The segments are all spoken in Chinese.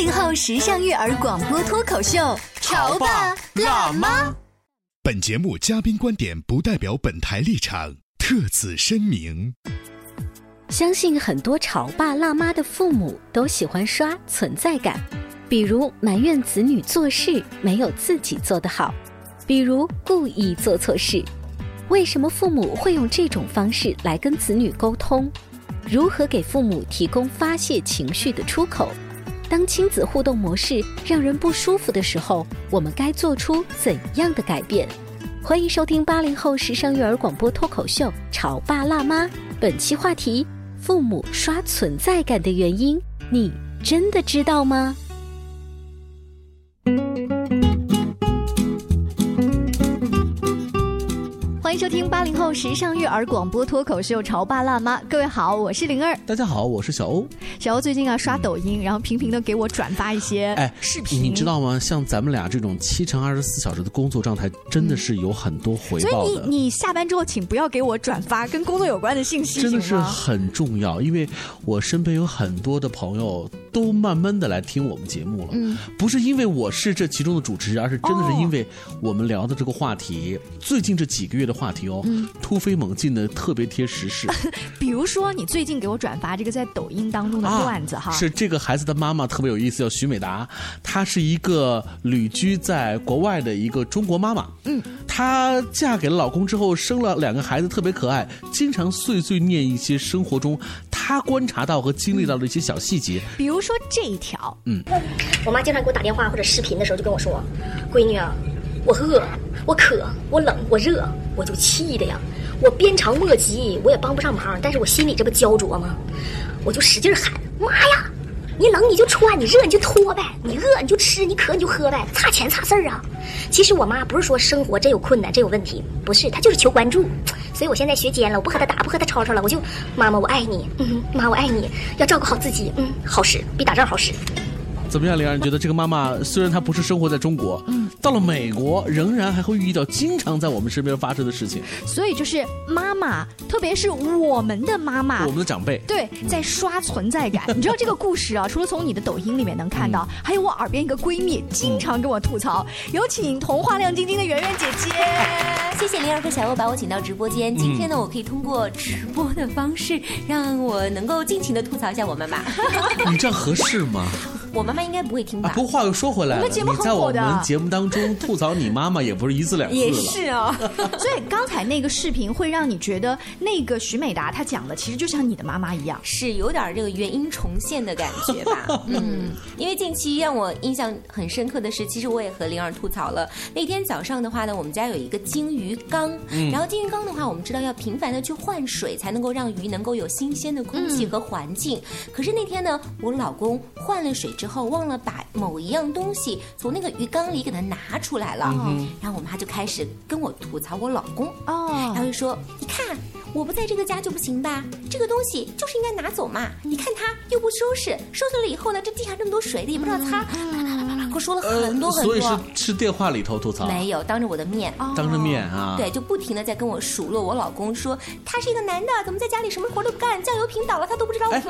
八零后时尚育儿广播脱口秀，潮爸辣妈。本节目嘉宾观点不代表本台立场，特此声明。相信很多潮爸辣妈的父母都喜欢刷存在感，比如埋怨子女做事没有自己做得好，比如故意做错事。为什么父母会用这种方式来跟子女沟通？如何给父母提供发泄情绪的出口？当亲子互动模式让人不舒服的时候，我们该做出怎样的改变？欢迎收听八零后时尚育儿广播脱口秀《潮爸辣妈》，本期话题。父母刷存在感的原因，你真的知道吗？欢迎收听八零后时尚育儿广播脱口秀《潮爸辣妈》，各位好，我是灵儿。大家好，我是小欧。小欧最近啊刷抖音，然后频频的给我转发一些哎视频，你知道吗？像咱们俩这种七乘二十四小时的工作状态，真的是有很多回报的。所以你你下班之后，请不要给我转发跟工作有关的信息，真的是很重要。因为我身边有很多的朋友都慢慢的来听我们节目了，嗯，不是因为我是这其中的主持人，而是真的是因为我们聊的这个话题，最近这几个月的话题哦。突飞猛进的，特别贴时事。比如说，你最近给我转发这个在抖音当中的段子哈，是这个孩子的妈妈特别有意思，叫徐美达，她是一个旅居在国外的一个中国妈妈。嗯，她嫁给了老公之后，生了两个孩子，特别可爱，经常碎碎念一些生活中她观察到和经历到的一些小细节。比如说这一条，嗯，我妈经常给我打电话或者视频的时候就跟我说：“闺女啊。”我饿，我渴，我冷，我热，我就气的呀！我鞭长莫及，我也帮不上忙，但是我心里这不焦灼吗？我就使劲喊：“妈呀！你冷你就穿，你热你就脱呗，你饿你就吃，你渴你就喝呗，差钱差事儿啊！”其实我妈不是说生活真有困难真有问题，不是，她就是求关注。所以我现在学尖了，我不和她打，不和她吵吵了，我就妈妈我爱你，嗯，妈我爱你，要照顾好自己，嗯，好使，比打仗好使。怎么样，玲儿？你觉得这个妈妈虽然她不是生活在中国，嗯，到了美国仍然还会遇到经常在我们身边发生的事情。所以就是妈妈，特别是我们的妈妈，我们的长辈，对，在刷存在感。你知道这个故事啊？除了从你的抖音里面能看到，还有我耳边一个闺蜜经常跟我吐槽。有请童话亮晶晶的圆圆姐姐，谢谢灵儿和小欧把我请到直播间。今天呢，我可以通过直播的方式，让我能够尽情的吐槽一下我妈妈。你这样合适吗？我妈妈应该不会听吧？不过话又说回来了，你在我们节目当中吐槽你妈妈也不是一次两次了。也是啊，所以刚才那个视频会让你觉得那个徐美达她讲的其实就像你的妈妈一样，是有点这个原因重现的感觉吧？嗯，因为近期让我印象很深刻的是，其实我也和灵儿吐槽了。那天早上的话呢，我们家有一个金鱼缸，然后金鱼缸的话，我们知道要频繁的去换水，才能够让鱼能够有新鲜的空气和环境。可是那天呢，我老公换了水。之后忘了把某一样东西从那个鱼缸里给它拿出来了，然后我妈就开始跟我吐槽我老公，哦然后就说：“你看我不在这个家就不行吧？这个东西就是应该拿走嘛！你看他又不收拾，收拾了以后呢，这地上这么多水的也不知道擦。”我说了很多很多，所以是是电话里头吐槽，没有当着我的面，当着面啊，对，就不停的在跟我数落我老公，说他是一个男的，怎么在家里什么活都不干，酱油瓶倒了他都不知道。哎，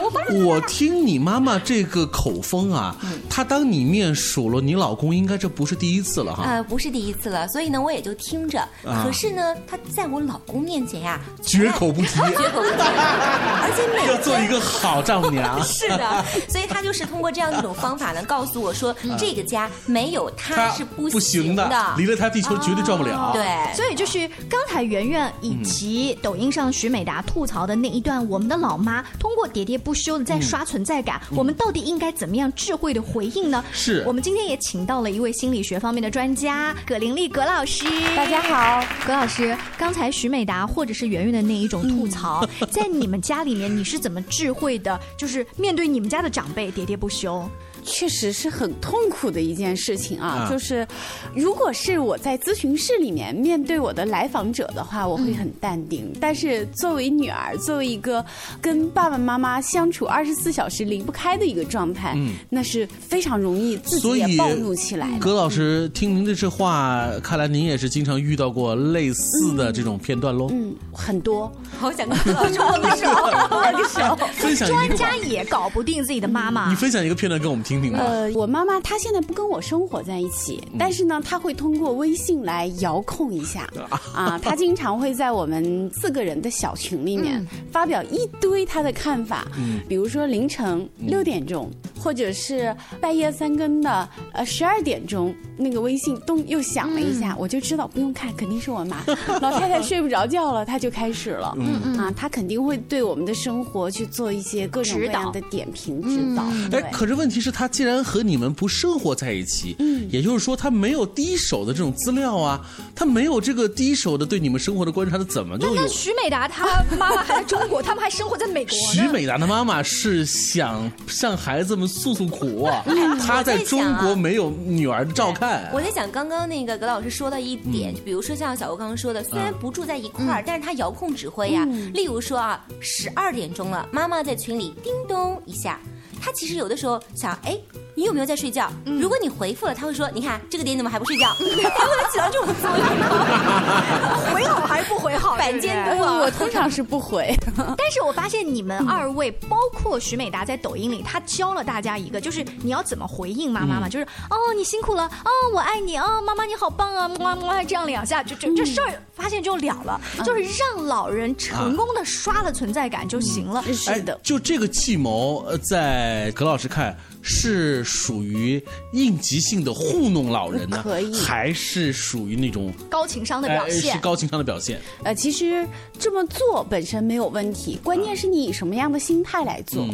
我听你妈妈这个口风啊，她当你面数落你老公，应该这不是第一次了哈。呃，不是第一次了，所以呢，我也就听着。可是呢，她在我老公面前呀，绝口不提，绝口不提，而且每要做一个好丈母娘。是的，所以她就是通过这样一种方法呢，告诉我说这个。家没有他他是不不行的，离了他地球绝对转不了。对，所以就是刚才圆圆以及抖音上徐美达吐槽的那一段，我们的老妈通过喋喋不休的在刷存在感，我们到底应该怎么样智慧的回应呢？是我们今天也请到了一位心理学方面的专家葛玲丽葛老师。大家好，葛老师，刚才徐美达或者是圆圆的那一种吐槽，在你们家里面你是怎么智慧的？就是面对你们家的长辈喋喋不休。确实是很痛苦的一件事情啊！啊就是，如果是我在咨询室里面面对我的来访者的话，我会很淡定。但是作为女儿，作为一个跟爸爸妈妈相处二十四小时离不开的一个状态，那是非常容易自己也暴怒起来的。葛老师，听您的这话，看来您也是经常遇到过类似的这种片段喽。嗯，很多。好想跟葛老师握个手，握个手。分享专，家也搞不定自己的妈妈你。分享一个片段跟我们听听吧。呃，我妈妈她现在不跟我生活在一起，但是呢，她会通过微信来遥控一下。啊，她经常会在我们四个人的小群里面发表一堆她的看法，比如说凌晨六点钟，或者是半夜三更的呃十二点钟，那个微信咚又响了一下，我就知道不用看，肯定是我妈。老太太睡不着觉了，她就开始了。啊，她肯定会对我们的生活去做一些各种各指导样的点评指导。对哎，可是问题是，他既然和你们不生活在一起，嗯也就是说，他没有第一手的这种资料啊，他没有这个第一手的对你们生活的观察，他怎么就有那？徐美达她妈妈还在中国，他们还生活在美国呢。徐美达的妈妈是想向孩子们诉诉苦她在中国没有女儿的照看。我在想，刚刚那个葛老师说到一嗯点，就比如说像小欧刚刚说的，虽然不住在一块嗯儿，但是他遥控指挥呀。例如说啊，十二点钟了，妈妈在群里叮咚一下，他其实有的时候想，哎。你有没有在睡觉？嗯如果你回复了，他会说：“你看这个点怎么还不睡觉？” 他会起到这种作用。回好还是不回好？反监督对不对呃我通常是不回。但是我发现你们二位，包括徐美达在抖音里，他教了大家一个，就是你要怎么回应妈妈嘛，就是哦你辛苦了，哦我爱你，哦妈妈你好棒啊，么么这样两下，就这这事儿发现就了了，就是让老人成功的刷了存在感就行了。是的，就这个计谋，呃，在葛老师看是属于应急性的糊弄老人呢，可以还是属于那种高情商的表哎现是高情商的表现？呃，其实这么做本身没有问题，关键是你以什么样的心态来做。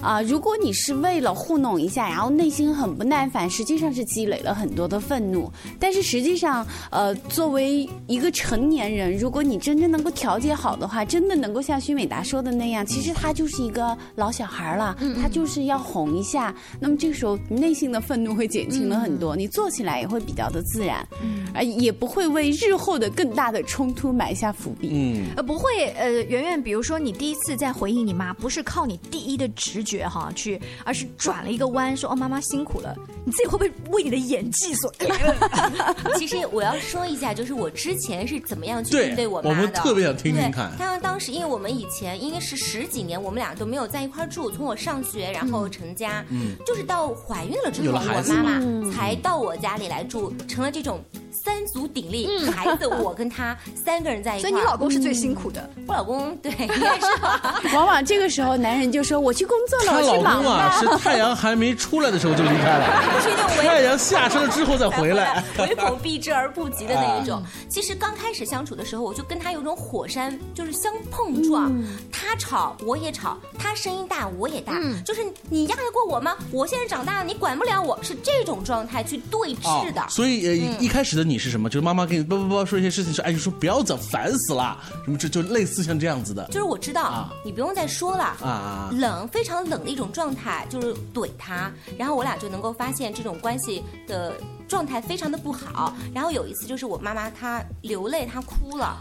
啊、如果你是为了糊弄一下，然后内心很不耐烦，实际上是积累了很多的愤怒。但是实际上，呃，作为一个成年人，如果你真正能够调节好的话，真的能够像徐美达说的那样，其实他就是一个老小孩了，他就是要哄一下。那么这个时候，内心的愤怒会减轻了很多，你做起来也会比较的自然，而也不会为日后的更大的冲突埋下伏笔。嗯，呃，不会，呃，圆圆，比如说你第一次在回应你妈，不是靠你第一的直觉哈去，而是转了一个弯，说哦妈妈辛苦了，你自己会不会为你的演技所 感动？其实我要说一下，就是我之前是怎么样去对应对我妈的。我们特别想听听对看他当时，因为我们以前应该是十几年，我们俩都没有在一块儿住。从我上学，然后成家，嗯就是到怀孕了之后，我妈妈才到我家里来住，成了这种三足鼎立，孩子我跟他三个人在一块。所以你老公是最辛苦的。我老公对，应该是吧。往往这个时候，男人就说：“我去工作了，我去忙公啊，了。是太阳还没出来的时候就离开了，是那种太阳下山了之后再回来。唯恐避之而不及的那一种。其实刚开始相处的时候，我就跟他有种火山就是相碰撞，他吵我也吵，他声音大我也大，就是你压得过我吗？我现在长大了，你管不了我，是这种状态去对峙的。哦所以呃，一开始的你是什么？就是妈妈给你叭叭叭说一些事情，说哎，你说不要走，烦死了，什么这就类似像这样子的就是我知道，啊你不用再说了。啊。冷，非常冷的一种状态，就是怼他，然后我俩就能够发现这种关系的状态非常的不好。然后有一次就是我妈妈她流泪，她哭了，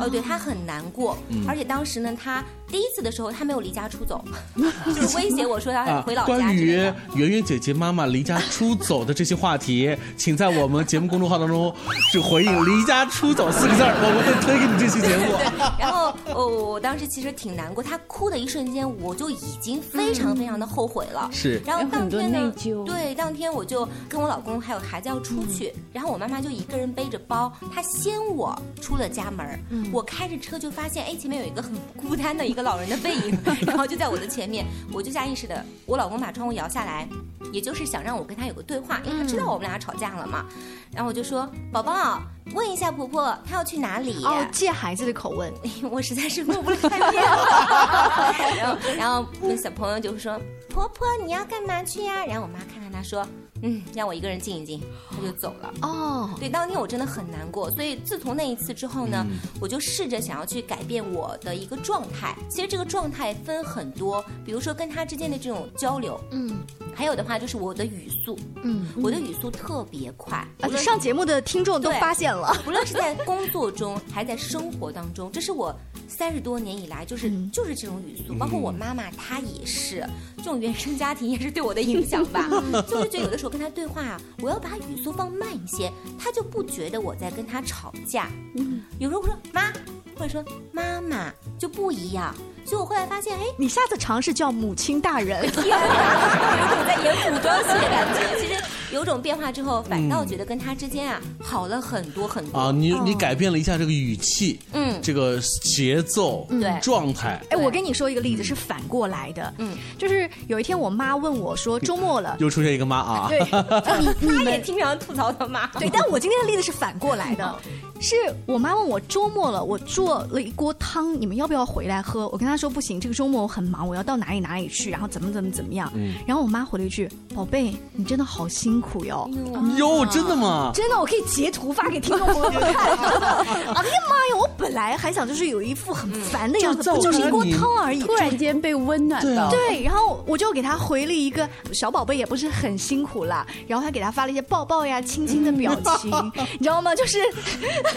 哦，对她很难过，而且当时呢，她第一次的时候她没有离家出走，就是威胁我说要回老家关于。圆圆姐姐妈妈离家出走的这些话题，请在我们节目公众号当中就回应“离家出走”四个字儿，我们会推给你这期节目。然后哦，我当时其实挺难过，她哭的一瞬间，我就已经非常非常的后悔了。是然后当天呢，对，当天我就跟我老公还有孩子。就要出去，然后我妈妈就一个人背着包，她先我出了家门儿，我开着车就发现，哎，前面有一个很孤单的一个老人的背影，然后就在我的前面，我就下意识的，我老公把窗户摇下来，也就是想让我跟他有个对话，因为他知道我们俩吵架了嘛，然后我就说，宝宝，问一下婆婆，她要去哪里？哦，借孩子的口问，我实在是录不来面了。然后，然后那小朋友就说：“婆婆，你要干嘛去呀？”然后我妈看看他说：“嗯，让我一个人静一静。”他就走了。哦，对，当天我真的很难过。所以自从那一次之后呢，我就试着想要去改变我的一个状态。其实这个状态分很多，比如说跟他之间的这种交流，嗯，还有的话就是我的语速，嗯，我的语速特别快。而且上节目的听众都发现了，不论是在工作中还在生活当中，这是我。三十多年以来，就是就是这种语速，包括我妈妈，她也是这种原生家庭也是对我的影响吧。就是觉得有的时候跟他对话啊，我要把语速放慢一些，他就不觉得我在跟他吵架。嗯，有时候我说妈，或者说妈妈就不一样。所以我后来发现，哎，你下次尝试叫母亲大人，天哪，有种在演古装戏的感觉。其实。有种变化之后，反倒觉得跟他之间啊好了很多很多。啊！你你改变了一下这个语气，嗯，这个节奏，对。状态。哎，我跟你说一个例子，是反过来的，嗯，就是有一天我妈问我说：“周末了，又出现一个妈啊？”对，你你也经常吐槽他妈。对，但我今天的例子是反过来的，是我妈问我周末了，我做了一锅汤，你们要不要回来喝？我跟她说不行，这个周末我很忙，我要到哪里哪里去，然后怎么怎么怎么样。嗯，然后我妈回了一句：“宝贝，你真的好辛。”苦哟哟，真的吗？真的，我可以截图发给听众朋友们看。哎呀妈呀，我本来还想就是有一副很烦的样子，不就是一锅汤而已，突然间被温暖到。对，然后我就给他回了一个小宝贝也不是很辛苦啦，然后还给他发了一些抱抱呀、亲亲的表情，你知道吗？就是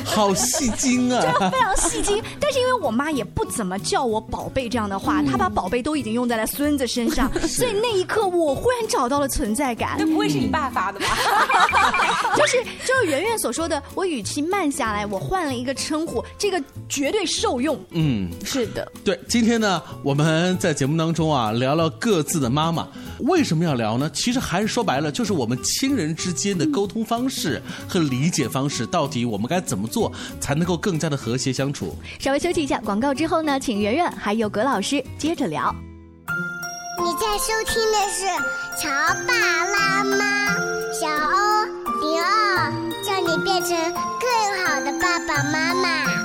好戏精啊，真的非常戏精。但是因为我妈也不怎么叫我宝贝这样的话，她把宝贝都已经用在了孙子身上，所以那一刻我忽然找到了存在感。那不会是你爸？发的吧，就是就是圆圆所说的，我语气慢下来，我换了一个称呼，这个绝对受用。嗯，是的，对。今天呢，我们在节目当中啊，聊聊各自的妈妈，为什么要聊呢？其实还是说白了，就是我们亲人之间的沟通方式和理解方式，到底我们该怎么做才能够更加的和谐相处？稍微休息一下，广告之后呢，请圆圆还有葛老师接着聊。你在收听的是《乔爸辣妈》，小欧零二，叫你变成更好的爸爸妈妈。《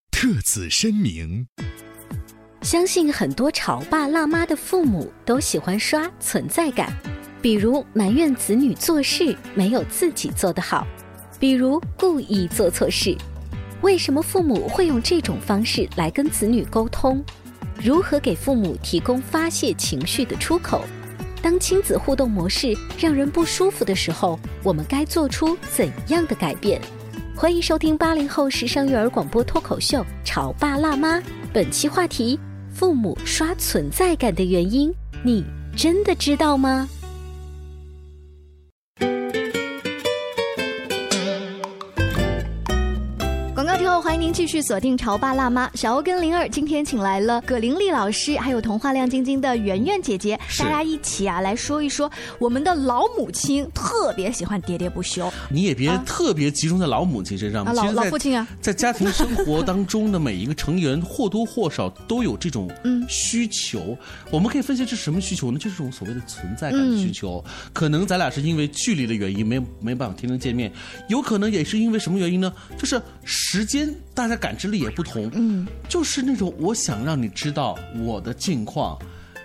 特此声明。相信很多潮爸辣妈的父母都喜欢刷存在感，比如埋怨子女做事没有自己做得好，比如故意做错事。为什么父母会用这种方式来跟子女沟通？如何给父母提供发泄情绪的出口？当亲子互动模式让人不舒服的时候，我们该做出怎样的改变？欢迎收听八零后时尚育儿广播脱口秀《潮爸辣妈》，本期话题：父母刷存在感的原因，你真的知道吗？欢迎您继续锁定《潮爸辣妈》，小欧跟灵儿今天请来了葛玲丽老师，还有童话亮晶晶的圆圆姐姐，大家一起啊来说一说我们的老母亲特别喜欢喋喋不休。你也别特别集中在老母亲身上，老老父亲啊，在家庭生活当中的每一个成员或多或少都有这种 嗯需求。我们可以分析这是什么需求呢？就是这种所谓的存在感的需求。可能咱俩是因为距离的原因没没办法天天见面，有可能也是因为什么原因呢？就是时间。大家感知力也不同，嗯，就是那种我想让你知道我的近况。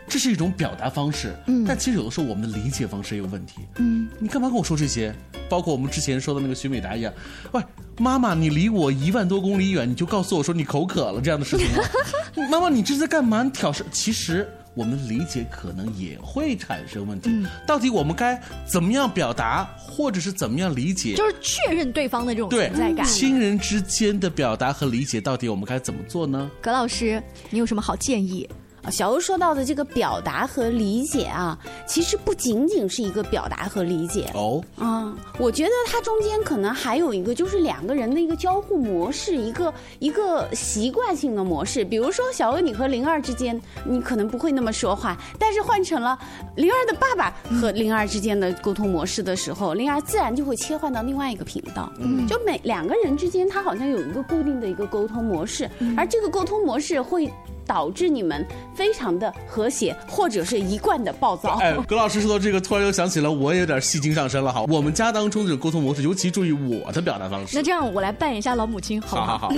这是一种表达方式，嗯，但其实有的时候我们的理解方式也有问题，嗯，你干嘛跟我说这些？包括我们之前说的那个徐美达一样，喂，妈妈，你离我一万多公里远，你就告诉我说你口渴了这样的事情吗？妈妈，你这是在干嘛？你挑事？其实我们理解可能也会产生问题。到底我们该怎么样表达，或者是怎么样理解？就是确认对方的这种存在感。亲人之间的表达和理解，到底我们该怎么做呢？葛老师，你有什么好建议？小欧说到的这个表达和理解啊，其实不仅仅是一个表达和理解哦。啊，我觉得它中间可能还有一个，就是两个人的一个交互模式，一个一个习惯性的模式。比如说，小欧你和灵儿之间，你可能不会那么说话，但是换成了灵儿的爸爸和灵儿之间的沟通模式的时候，灵儿自然就会切换到另外一个频道。嗯，就每两个人之间，他好像有一个固定的一个沟通模式，而这个沟通模式会。导致你们非常的和谐，或者是一贯的暴躁。哎，葛老师说到这个，突然又想起了，我也有点戏精上身了哈。我们家当中这种沟通模式，尤其注意我的表达方式。那这样，我来扮演一下老母亲，好不好？好，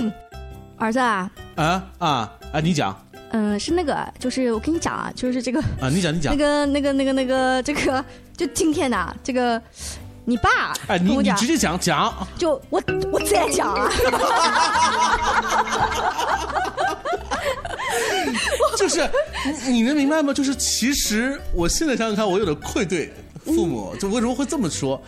儿子啊，啊啊啊！你讲。嗯，是那个，就是我跟你讲啊，就是这个啊，你讲你讲。那个那个那个那个这个，就今天呐，这个你爸哎，你你直接讲讲。就我我再讲啊。就是你能明白吗？就是其实我现在想想看，我有点愧对父母，就为什么会这么说？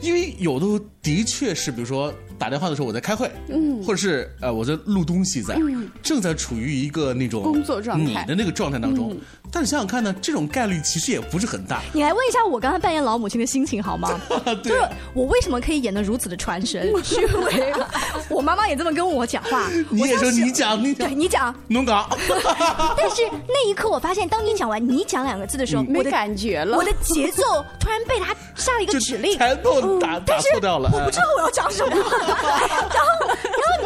因为有的的确是，比如说。打电话的时候我在开会，嗯，或者是呃我在录东西，在正在处于一个那种工作状态，你的那个状态当中。但是想想看呢，这种概率其实也不是很大。你来问一下我刚才扮演老母亲的心情好吗？就是我为什么可以演的如此的传神？是因为我妈妈也这么跟我讲话。你也说你讲，你对，你讲，能讲。但是那一刻我发现，当你讲完“你讲”两个字的时候，没感觉了。我的节奏突然被他下了一个指令，全部打打错掉了。我不知道我要讲什么。然后，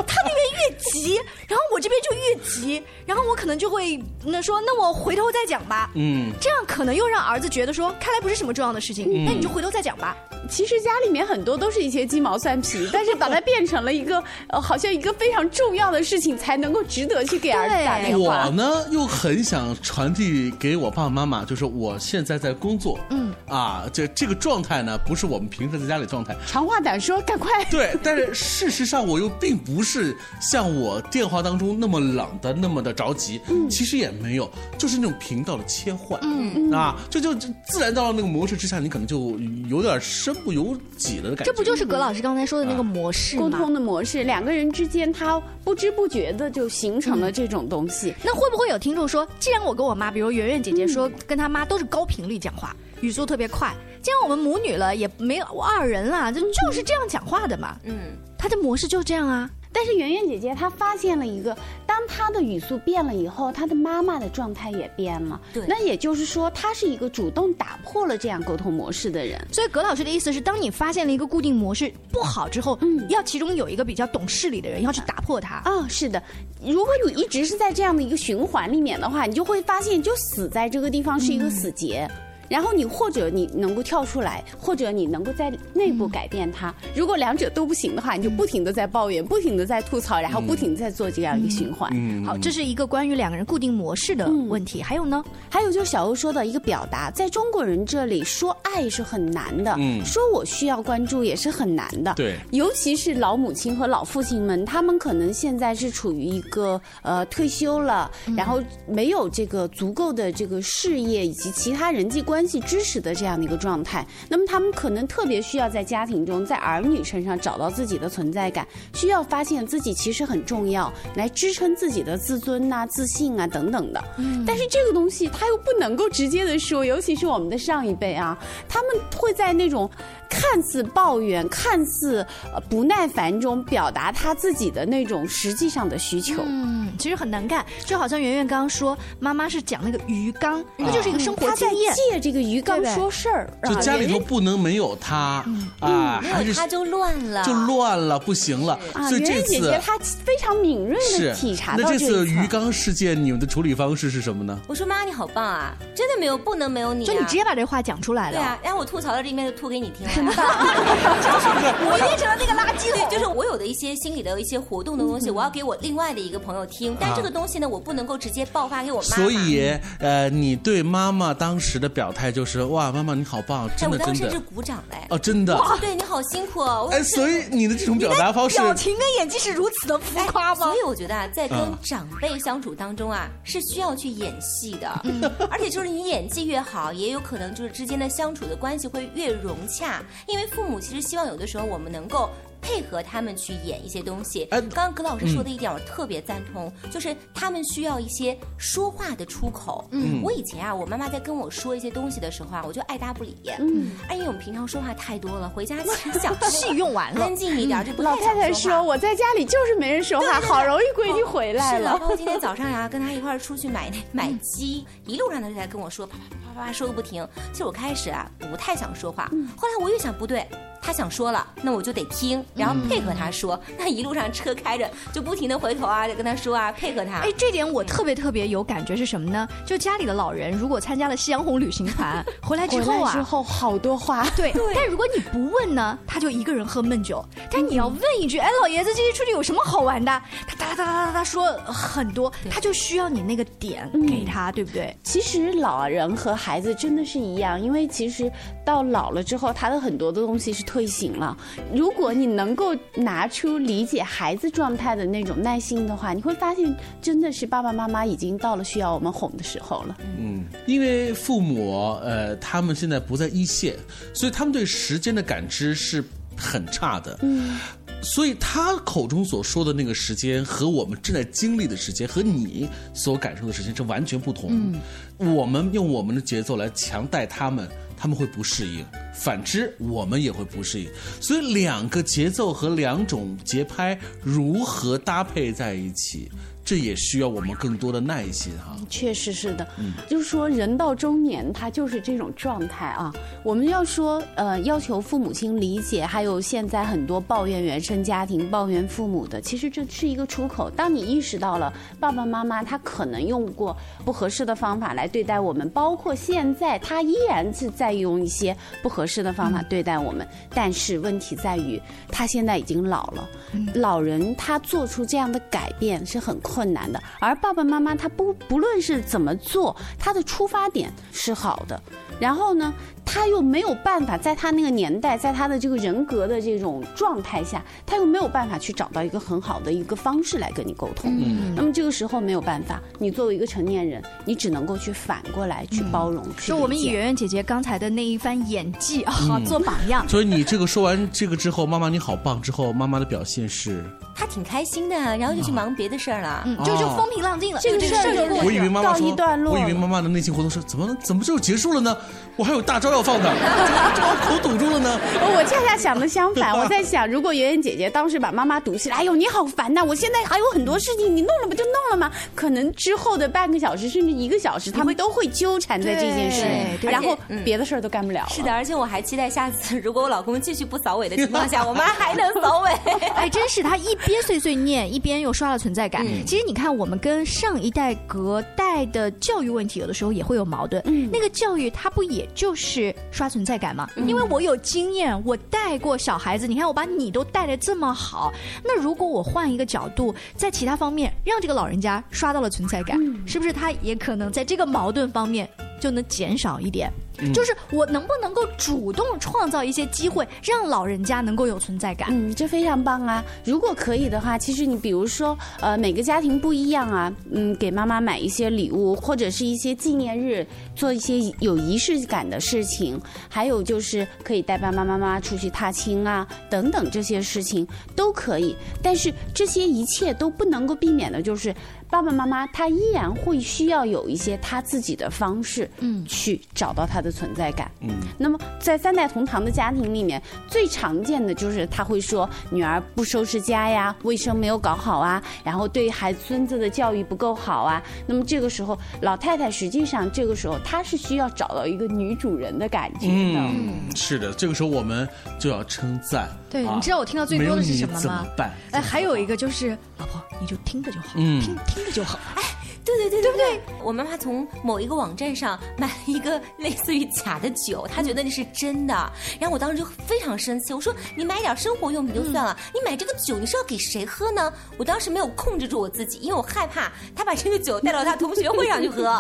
他那边越急，然后我这边就越急，然后我可能就会那说，那我回头再讲吧。嗯，这样可能又让儿子觉得说，看来不是什么重要的事情，那你就回头再讲吧。其实家里面很多都是一些鸡毛蒜皮，但是把它变成了一个呃，好像一个非常重要的事情，才能够值得去给儿子打电话。我呢，又很想传递给我爸爸妈妈，就是我现在在工作，嗯，啊，这这个状态呢，不是我们平时在家里状态。长话短说，赶快。对，但是事实上我又并不是像我电话当中那么冷的，那么的着急。嗯，其实也没有，就是那种频道的切换。嗯啊，就就自然到了那个模式之下，你可能就有点身不由己的感觉。这不就是葛老师刚才说的那个模式沟通的模式，两个人之间他不知不觉的就形成了这种东西。那会不会有听众说，既然我跟我妈，比如圆圆姐姐说跟她妈都是高频率讲话，语速特别快，既然我们母女了，也没有二人了，就就是这样讲话的嘛。嗯，他的模式就是这样啊。但是圆圆姐姐她发现了一个，当她的语速变了以后，她的妈妈的状态也变了。对，那也就是说，她是一个主动打破了这样沟通模式的人。所以葛老师的意思是，当你发现了一个固定模式不好之后，嗯，要其中有一个比较懂事理的人要去打破它。啊，是的。如果你一直是在这样的一个循环里面的话，你就会发现就死在这个地方是一个死结。然后你或者你能够跳出来，或者你能够在内部改变它。如果两者都不行的话，你就不停的在抱怨，不停的在吐槽，然后不停的在做这样一个循环。好，这是一个关于两个人固定模式的问题。还有呢？还有就是小欧说的一个表达，在中国人这里说爱是很难的，说我需要关注也是很难的。对，尤其是老母亲和老父亲们，他们可能现在是处于一个呃退休了，然后没有这个足够的这个事业以及其他人际关。关系支持的这样的一个状态，那么他们可能特别需要在家庭中，在儿女身上找到自己的存在感，需要发现自己其实很重要，来支撑自己的自尊呐、自信啊等等的。嗯，但是这个东西他又不能够直接的说，尤其是我们的上一辈啊，他们会在那种。看似抱怨、看似不耐烦中表达他自己的那种实际上的需求，嗯，其实很难干。就好像圆圆刚刚说，妈妈是讲那个鱼缸，那就是一个生活经验。借这个鱼缸说事儿，就家里头不能没有他啊，没还是有他就乱了，就乱了，不行了。啊，所以这圆圆姐姐她非常敏锐的体察到那这次鱼缸事件，你们的处理方式是什么呢？我说妈，你好棒啊！真的没有不能没有你、啊，就你直接把这话讲出来了。对啊，然后我吐槽到这一面就吐给你听了、啊。我变成了那个垃圾桶。对，就是我有的一些心里的一些活动的东西，我要给我另外的一个朋友听，但这个东西呢，我不能够直接爆发给我妈妈。所以，呃，你对妈妈当时的表态就是哇，妈妈你好棒，哎，真的真我当时是的鼓掌嘞。哦，真的。哇，对你好辛苦哦。哎，所以你的这种表达方式，表情跟演技是如此的浮夸吗？所以我觉得啊，在跟嗯长辈相处当中啊，是需要去演戏的。嗯，而且就是你演技越好，也有可能就是之间的相处的关系会越融洽。因为父母其实希望有的时候我们能够。配合他们去演一些东西。哎刚刚葛老师说的一点，我特别赞同，就是他们需要一些说话的出口。嗯我以前啊，我妈妈在跟我说一些东西的时候啊，我就爱搭不理。嗯，哎，因为我们平常说话太多了，回家其实 想气用完了安静一点，这不老太太说我在家里就是没人说话，好容易闺女回来是的，了。包括今天早上呀，跟她一块儿出去买那买鸡，一路上她就在跟我说，啪啪啪啪啪说个不停。其实我开始啊不太想说话，后来我又想不对。他想说了，那我就得听，然后配合他说。那一路上车开着，就不停的回头啊，就跟他说啊，配合他。哎，这点我特别特别有感觉是什么呢？就家里的老人如果参加了夕阳红旅行团，回来之后啊，之后好多话。对，但如果你不问呢，他就一个人喝闷酒。但你要问一句，哎，老爷子这次出去有什么好玩的？他哒哒哒哒哒哒说很多，他就需要你那个点给他，对不对？其实老人和孩子真的是一样，因为其实到老了之后，他的很多的东西是退行了。如果你能够拿出理解孩子状态的那种耐心的话，你会发现真的是爸爸妈妈已经到了需要我们哄的时候了。嗯，因为父母呃，他们现在不在一线，所以他们对时间的感知是很差的。嗯。所以他口中所说的那个时间和我们正在经历的时间和你所感受的时间是完全不同。嗯，我们用我们的节奏来强带他们，他们会不适应；反之，我们也会不适应。所以两个节奏和两种节拍如何搭配在一起？这也需要我们更多的耐心哈。确实是的，嗯，就是说人到中年，他就是这种状态啊。我们要说，呃，要求父母亲理解，还有现在很多抱怨原生家庭、抱怨父母的，其实这是一个出口。当你意识到了爸爸妈妈他可能用过不合适的方法来对待我们，包括现在他依然是在用一些不合适的方法对待我们，但是问题在于他现在已经老了，老人他做出这样的改变是很困难的，而爸爸妈妈他不不论是怎么做，他的出发点是好的，然后呢，他又没有办法在他那个年代，在他的这个人格的这种状态下，他又没有办法去找到一个很好的一个方式来跟你沟通。嗯那么这个时候没有办法，你作为一个成年人，你只能够去反过来去包容。去说我们以圆圆姐姐刚才的那一番演技啊，嗯做榜样。所以你这个说完这个之后，妈妈你好棒之后，妈妈的表现是，她挺开心的，然后就去忙别的事儿了。嗯，就就风平浪静了，这个事儿就过我以为妈妈告说，一段落我以为妈妈的内心活动是怎么怎么就结束了呢？我还有大招要放的，这把口堵住了呢。我恰恰想的相反，我在想，如果圆圆姐姐当时把妈妈堵起来，哎呦你好烦呐！我现在还有很多事情，你弄了不就弄了吗？可能之后的半个小时甚至一个小时，他们都会纠缠在这件事对，然后别的事儿都干不了了。是的，而且我还期待下次，如果我老公继续不扫尾的情况下，我妈还能扫尾。哎，真是他一边碎碎念，一边又刷了存在感。嗯其实你看，我们跟上一代隔代的教育问题，有的时候也会有矛盾。嗯那个教育它不也就是刷存在感吗？因为我有经验，我带过小孩子，你看我把你都带的这么好，那如果我换一个角度，在其他方面让这个老人家刷到了存在感，是不是他也可能在这个矛盾方面就能减少一点？就是我能不能够主动创造一些机会，让老人家能够有存在感？嗯，这非常棒啊！如果可以的话，其实你比如说，呃，每个家庭不一样啊，嗯，给妈妈买一些礼物，或者是一些纪念日，做一些有仪式感的事情，还有就是可以带爸爸妈妈出去踏青啊，等等这些事情都可以。但是这些一切都不能够避免的，就是爸爸妈妈他依然会需要有一些他自己的方式，嗯，去找到他的存在感。嗯，那么在三代同堂的家庭里面，最常见的就是他会说女儿不收拾家呀，卫生没有搞好啊，然后对孩子孙子的教育不够好啊。那么这个时候，老太太实际上这个时候她是需要找到一个女主人的感觉的。嗯，是的，这个时候我们就要称赞。对，啊你知道我听到最多的是什么吗？哎，还有一个就是，老婆你就听着就好，嗯听听着就好。哎，对对对对不对？我妈妈从某一个网站上买了一个类似于假的酒，她觉得那是真的。然后我当时就非常生气，我说：“你买点生活用品就算了，你买这个酒你是要给谁喝呢？”我当时没有控制住我自己，因为我害怕她把这个酒带到她同学会上去喝。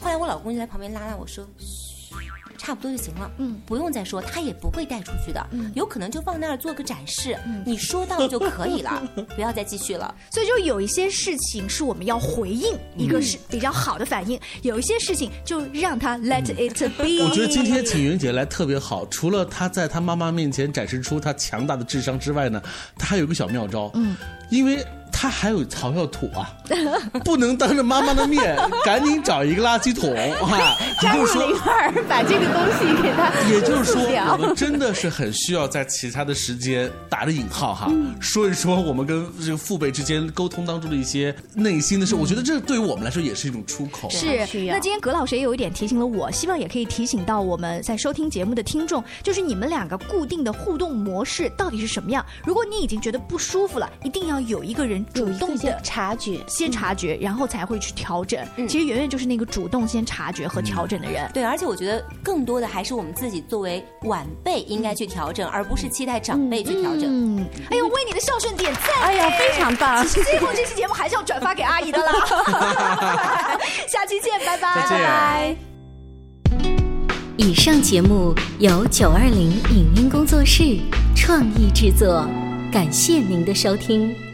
后来我老公就在旁边拉拉我说：“嘘。”差不多就行了，嗯，不用再说，他也不会带出去的，有可能就放那儿做个展示，你说到就可以了，不要再继续了。所以就有一些事情是我们要回应，一个是比较好的反应，有一些事情就让他 let it be。我觉得今天请云姐来特别好，除了她在她妈妈面前展示出她强大的智商之外呢，她还有一个小妙招，嗯，因为。她还有槽要吐啊，不能当着妈妈的面 赶紧找一个垃圾桶啊！张也就是说灵儿把这个东西给他，也就是说，我们真的是很需要在其他的时间打着引号哈，说一说我们跟这个父辈之间沟通当中的一些内心的事。我觉得这对于我们来说也是一种出口。是，那今天葛老师也有一点提醒了我，希望也可以提醒到我们在收听节目的听众，就是你们两个固定的互动模式到底是什么样？如果你已经觉得不舒服了，一定要有一个人主动的察觉，先察觉，然后才会去调整。其实圆圆就是那个主动先察觉和调整的人。对，而且我觉得更多的还是我们自己作为晚辈应该去调整，而不是期待长辈去调整。嗯，哎呦，为你的孝顺点赞！哎呀，非常棒！最后这期节目还是要转发给阿姨的啦。下期见，拜拜，再见拜拜。以上节目由九二零影音工作室创意制作，感谢您的收听。